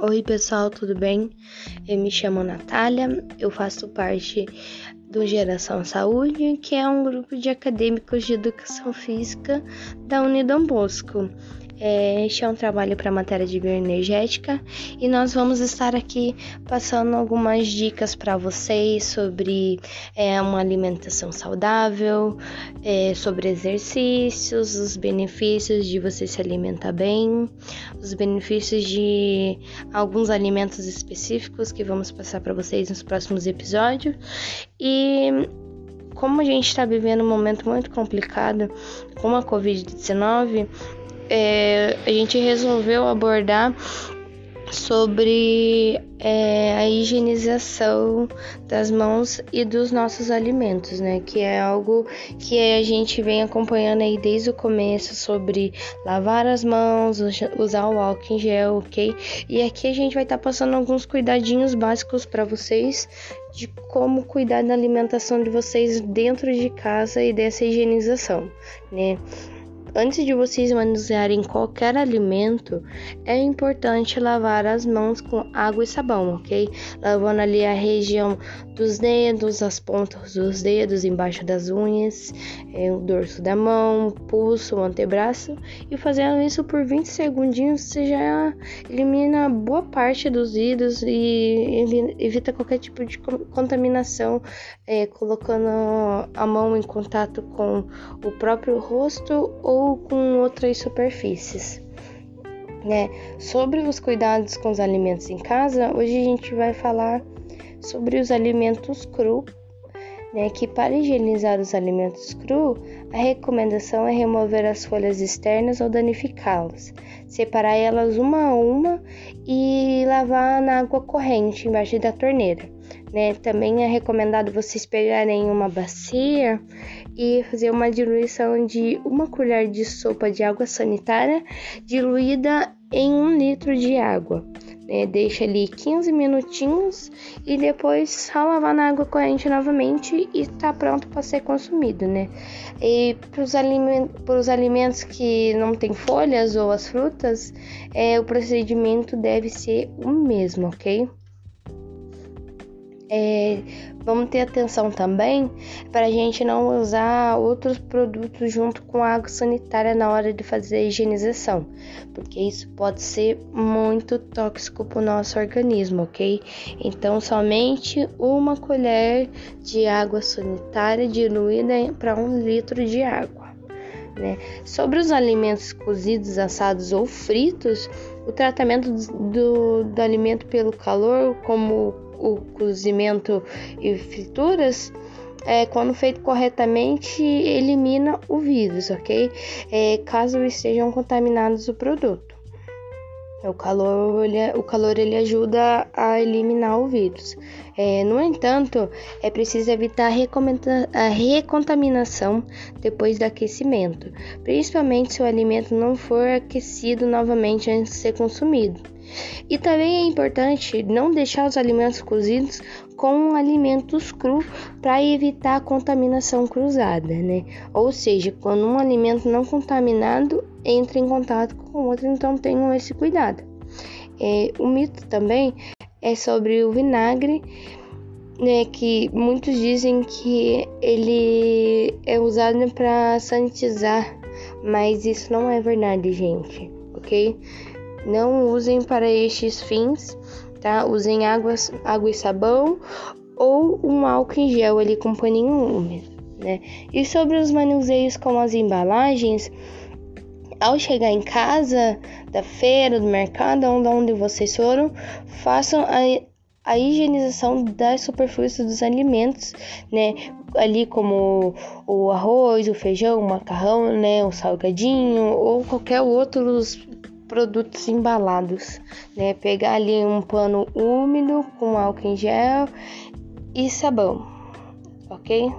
Oi, pessoal, tudo bem? Eu me chamo Natália, eu faço parte do Geração Saúde, que é um grupo de acadêmicos de educação física da Unidom Bosco. É, este é um trabalho para a matéria de bioenergética e nós vamos estar aqui passando algumas dicas para vocês sobre é, uma alimentação saudável, é, sobre exercícios, os benefícios de você se alimentar bem, os benefícios de alguns alimentos específicos que vamos passar para vocês nos próximos episódios. E como a gente está vivendo um momento muito complicado com a Covid-19, é, a gente resolveu abordar sobre é, a higienização das mãos e dos nossos alimentos, né? Que é algo que a gente vem acompanhando aí desde o começo sobre lavar as mãos, usar o álcool em gel, ok? E aqui a gente vai estar tá passando alguns cuidadinhos básicos para vocês de como cuidar da alimentação de vocês dentro de casa e dessa higienização, né? Antes de vocês manusearem qualquer alimento, é importante lavar as mãos com água e sabão, ok? Lavando ali a região dos dedos, as pontas dos dedos, embaixo das unhas, é, o dorso da mão, o pulso, o antebraço. E fazendo isso por 20 segundinhos, você já elimina boa parte dos vidros e evita qualquer tipo de contaminação, é, colocando a mão em contato com o próprio rosto ou ou com outras superfícies. Né? Sobre os cuidados com os alimentos em casa, hoje a gente vai falar sobre os alimentos cru, né? que para higienizar os alimentos cru, a recomendação é remover as folhas externas ou danificá-las, separar elas uma a uma e lavar na água corrente embaixo da torneira. Né? Também é recomendado vocês pegarem uma bacia e fazer uma diluição de uma colher de sopa de água sanitária diluída em um litro de água. Né? Deixa ali 15 minutinhos e depois só lavar na água corrente novamente e está pronto para ser consumido, né? E para os alimentos, alimentos que não tem folhas ou as frutas, é, o procedimento deve ser o mesmo, ok? É, vamos ter atenção também para a gente não usar outros produtos junto com água sanitária na hora de fazer a higienização, porque isso pode ser muito tóxico para o nosso organismo, ok? Então, somente uma colher de água sanitária diluída para um litro de água. Né? Sobre os alimentos cozidos, assados ou fritos, o tratamento do, do alimento pelo calor, como o cozimento e frituras, é, quando feito corretamente, elimina o vírus, ok? É, caso estejam contaminados o produto. O calor, ele, o calor ele ajuda a eliminar o vírus. É, no entanto, é preciso evitar a, a recontaminação depois do aquecimento, principalmente se o alimento não for aquecido novamente antes de ser consumido. E também é importante não deixar os alimentos cozidos com alimentos crus para evitar a contaminação cruzada, né? Ou seja, quando um alimento não contaminado entra em contato com outro, então tenham esse cuidado. É, o mito também é sobre o vinagre, né? Que muitos dizem que ele é usado para sanitizar, mas isso não é verdade, gente, ok? Não usem para estes fins, tá? Usem água, água e sabão ou um álcool em gel ali com paninho úmido, né? E sobre os manuseios com as embalagens, ao chegar em casa, da feira, do mercado, onde vocês foram, façam a, a higienização das superfícies dos alimentos, né? Ali como o arroz, o feijão, o macarrão, né? O salgadinho ou qualquer outros produtos embalados, né? Pegar ali um pano úmido com álcool em gel e sabão, ok?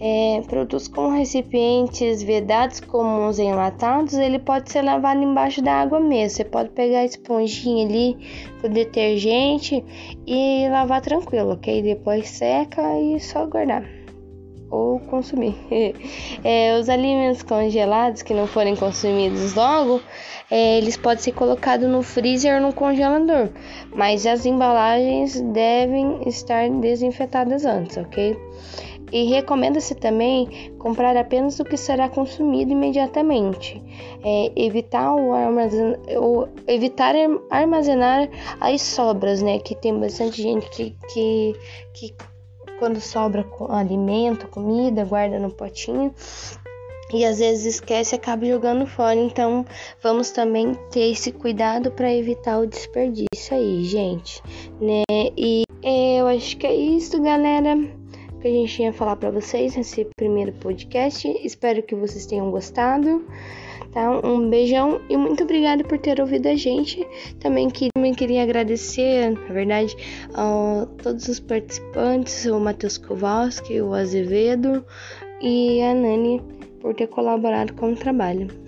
É, produtos com recipientes vedados comuns enlatados, ele pode ser lavado embaixo da água mesmo. Você pode pegar a esponjinha ali com detergente e lavar tranquilo, ok? Depois seca e só guardar ou consumir. é, os alimentos congelados que não forem consumidos logo, é, eles podem ser colocados no freezer ou no congelador, mas as embalagens devem estar desinfetadas antes, ok? E recomenda-se também comprar apenas o que será consumido imediatamente. É, evitar, o armazen... o, evitar armazenar as sobras, né? Que tem bastante gente que, que, que quando sobra alimento, comida, guarda no potinho e às vezes esquece e acaba jogando fora. Então, vamos também ter esse cuidado para evitar o desperdício aí, gente, né? E é, eu acho que é isso, galera que a gente tinha falar para vocês nesse primeiro podcast. Espero que vocês tenham gostado. Tá? Um beijão e muito obrigada por ter ouvido a gente. Também, que, também queria agradecer, na verdade, a todos os participantes, o Matheus Kowalski, o Azevedo e a Nani por ter colaborado com o trabalho.